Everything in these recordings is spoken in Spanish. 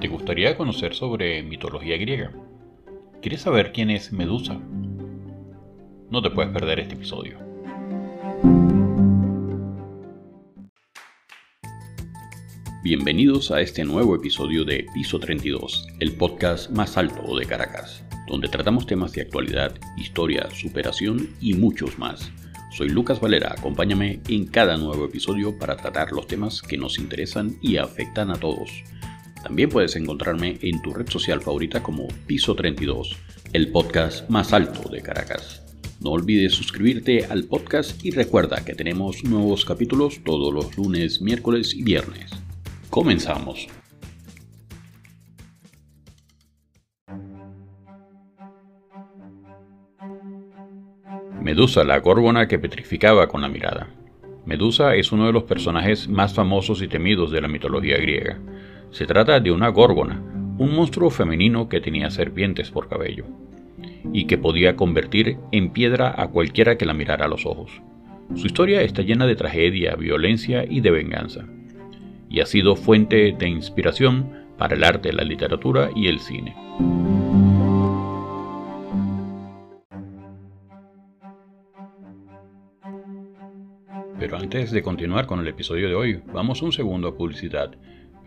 ¿Te gustaría conocer sobre mitología griega? ¿Quieres saber quién es Medusa? No te puedes perder este episodio. Bienvenidos a este nuevo episodio de Piso 32, el podcast más alto de Caracas, donde tratamos temas de actualidad, historia, superación y muchos más. Soy Lucas Valera, acompáñame en cada nuevo episodio para tratar los temas que nos interesan y afectan a todos. También puedes encontrarme en tu red social favorita como Piso 32, el podcast más alto de Caracas. No olvides suscribirte al podcast y recuerda que tenemos nuevos capítulos todos los lunes, miércoles y viernes. Comenzamos. Medusa, la górgona que petrificaba con la mirada. Medusa es uno de los personajes más famosos y temidos de la mitología griega. Se trata de una górgona, un monstruo femenino que tenía serpientes por cabello, y que podía convertir en piedra a cualquiera que la mirara a los ojos. Su historia está llena de tragedia, violencia y de venganza y ha sido fuente de inspiración para el arte, la literatura y el cine. Pero antes de continuar con el episodio de hoy, vamos un segundo a publicidad.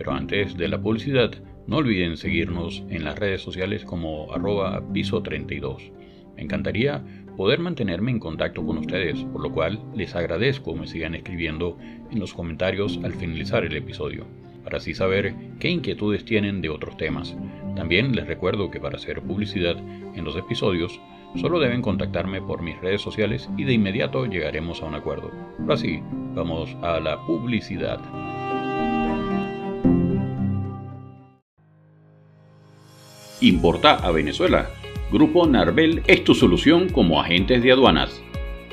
Pero antes de la publicidad, no olviden seguirnos en las redes sociales como arroba piso32. Me encantaría poder mantenerme en contacto con ustedes, por lo cual les agradezco me sigan escribiendo en los comentarios al finalizar el episodio, para así saber qué inquietudes tienen de otros temas. También les recuerdo que para hacer publicidad en los episodios, solo deben contactarme por mis redes sociales y de inmediato llegaremos a un acuerdo. Ahora sí, vamos a la publicidad. Importa a Venezuela Grupo Narvel es tu solución como agentes de aduanas.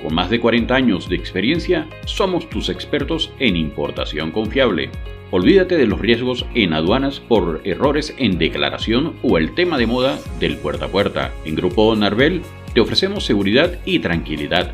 Con más de 40 años de experiencia, somos tus expertos en importación confiable. Olvídate de los riesgos en aduanas por errores en declaración o el tema de moda del puerta a puerta. En Grupo Narvel te ofrecemos seguridad y tranquilidad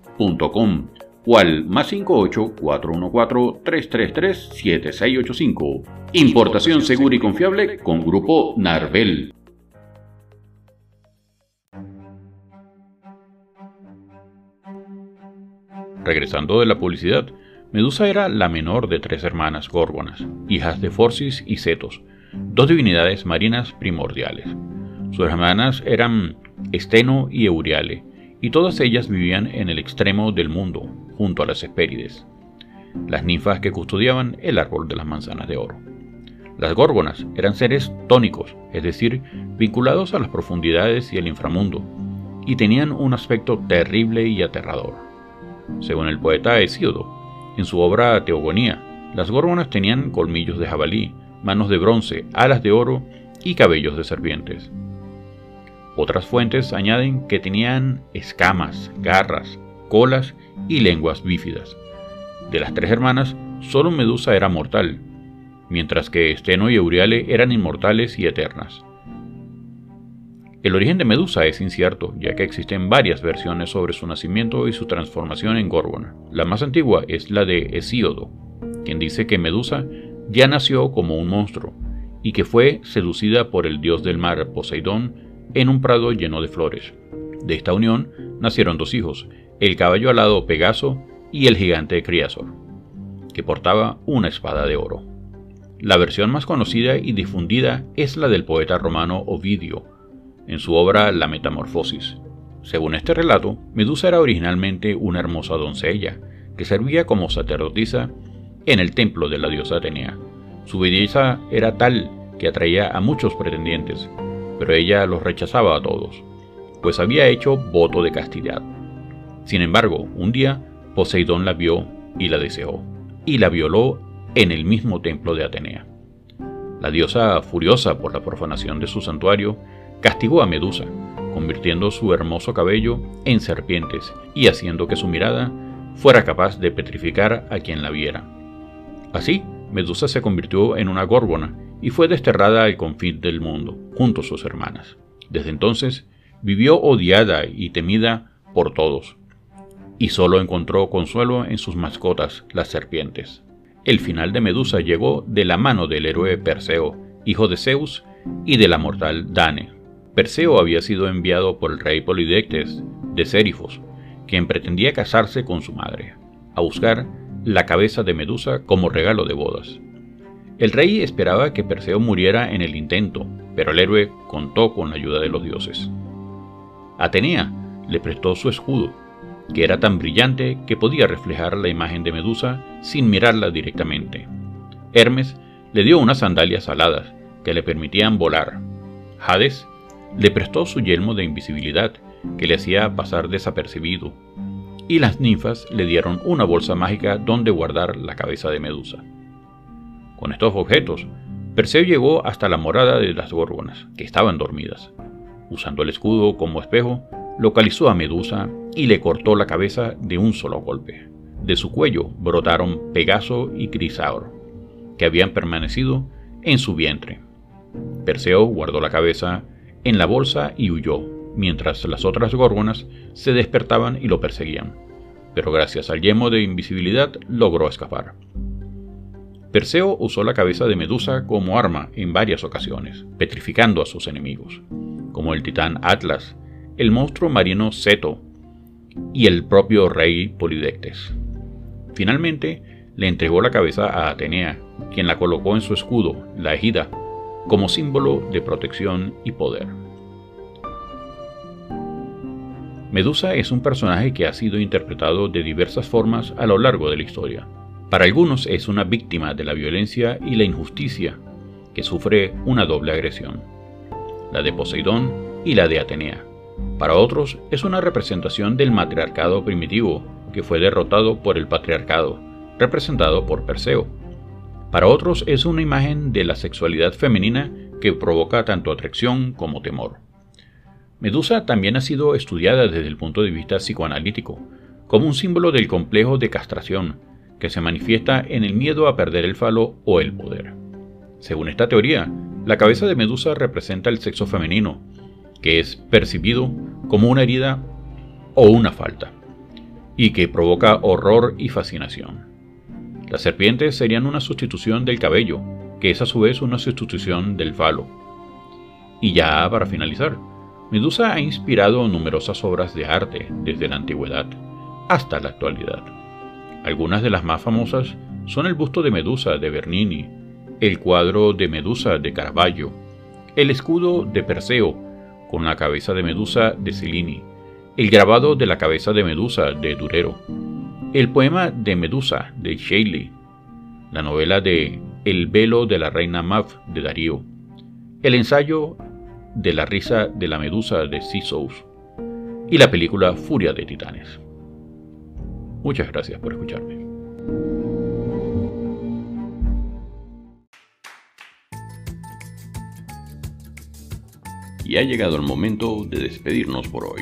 o al más 58 414 333 7685. Importación segura y confiable con Grupo Narvel. Regresando de la publicidad, Medusa era la menor de tres hermanas górgonas, hijas de Forcis y Cetos, dos divinidades marinas primordiales. Sus hermanas eran Esteno y Euriale, y todas ellas vivían en el extremo del mundo, junto a las Hespérides, las ninfas que custodiaban el árbol de las manzanas de oro. Las górgonas eran seres tónicos, es decir, vinculados a las profundidades y el inframundo, y tenían un aspecto terrible y aterrador. Según el poeta Hesíodo, en su obra Teogonía, las górgonas tenían colmillos de jabalí, manos de bronce, alas de oro y cabellos de serpientes. Otras fuentes añaden que tenían escamas, garras, colas y lenguas bífidas. De las tres hermanas, solo Medusa era mortal, mientras que Esteno y Euriale eran inmortales y eternas. El origen de Medusa es incierto, ya que existen varias versiones sobre su nacimiento y su transformación en Górgona. La más antigua es la de Hesíodo, quien dice que Medusa ya nació como un monstruo y que fue seducida por el dios del mar Poseidón en un prado lleno de flores. De esta unión nacieron dos hijos, el caballo alado Pegaso y el gigante Criasor, que portaba una espada de oro. La versión más conocida y difundida es la del poeta romano Ovidio, en su obra La Metamorfosis. Según este relato, Medusa era originalmente una hermosa doncella, que servía como sacerdotisa en el templo de la diosa Atenea. Su belleza era tal que atraía a muchos pretendientes, pero ella los rechazaba a todos, pues había hecho voto de castidad. Sin embargo, un día Poseidón la vio y la deseó, y la violó en el mismo templo de Atenea. La diosa, furiosa por la profanación de su santuario, castigó a Medusa, convirtiendo su hermoso cabello en serpientes y haciendo que su mirada fuera capaz de petrificar a quien la viera. Así, Medusa se convirtió en una górbona y fue desterrada al confín del mundo, junto a sus hermanas. Desde entonces, vivió odiada y temida por todos, y solo encontró consuelo en sus mascotas, las serpientes. El final de Medusa llegó de la mano del héroe Perseo, hijo de Zeus, y de la mortal Dane. Perseo había sido enviado por el rey Polidectes de Sérifos, quien pretendía casarse con su madre, a buscar la cabeza de Medusa como regalo de bodas. El rey esperaba que Perseo muriera en el intento, pero el héroe contó con la ayuda de los dioses. Atenea le prestó su escudo, que era tan brillante que podía reflejar la imagen de Medusa sin mirarla directamente. Hermes le dio unas sandalias aladas que le permitían volar. Hades le prestó su yelmo de invisibilidad que le hacía pasar desapercibido. Y las ninfas le dieron una bolsa mágica donde guardar la cabeza de Medusa. Con estos objetos, Perseo llegó hasta la morada de las gorgonas, que estaban dormidas. Usando el escudo como espejo, localizó a Medusa y le cortó la cabeza de un solo golpe. De su cuello brotaron Pegaso y Crisaor, que habían permanecido en su vientre. Perseo guardó la cabeza en la bolsa y huyó, mientras las otras górgonas se despertaban y lo perseguían, pero gracias al yemo de invisibilidad logró escapar. Perseo usó la cabeza de Medusa como arma en varias ocasiones, petrificando a sus enemigos, como el titán Atlas, el monstruo marino Ceto y el propio rey Polidectes. Finalmente, le entregó la cabeza a Atenea, quien la colocó en su escudo, la ejida, como símbolo de protección y poder. Medusa es un personaje que ha sido interpretado de diversas formas a lo largo de la historia. Para algunos es una víctima de la violencia y la injusticia, que sufre una doble agresión, la de Poseidón y la de Atenea. Para otros es una representación del matriarcado primitivo, que fue derrotado por el patriarcado, representado por Perseo. Para otros es una imagen de la sexualidad femenina que provoca tanto atracción como temor. Medusa también ha sido estudiada desde el punto de vista psicoanalítico, como un símbolo del complejo de castración, que se manifiesta en el miedo a perder el falo o el poder. Según esta teoría, la cabeza de Medusa representa el sexo femenino, que es percibido como una herida o una falta, y que provoca horror y fascinación. Las serpientes serían una sustitución del cabello, que es a su vez una sustitución del falo. Y ya para finalizar, Medusa ha inspirado numerosas obras de arte desde la antigüedad hasta la actualidad. Algunas de las más famosas son el busto de Medusa de Bernini, el cuadro de Medusa de Caravaggio, el escudo de Perseo con la cabeza de Medusa de Cellini, el grabado de la cabeza de Medusa de Durero, el poema de Medusa de Shelley, la novela de El velo de la reina Mav de Darío, el ensayo de la risa de la Medusa de Sisous y la película Furia de Titanes. Muchas gracias por escucharme. y ha llegado el momento de despedirnos por hoy.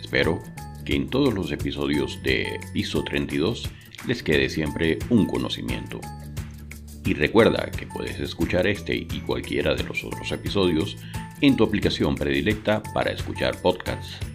Espero que en todos los episodios de Piso 32 les quede siempre un conocimiento. Y recuerda que puedes escuchar este y cualquiera de los otros episodios en tu aplicación predilecta para escuchar podcasts.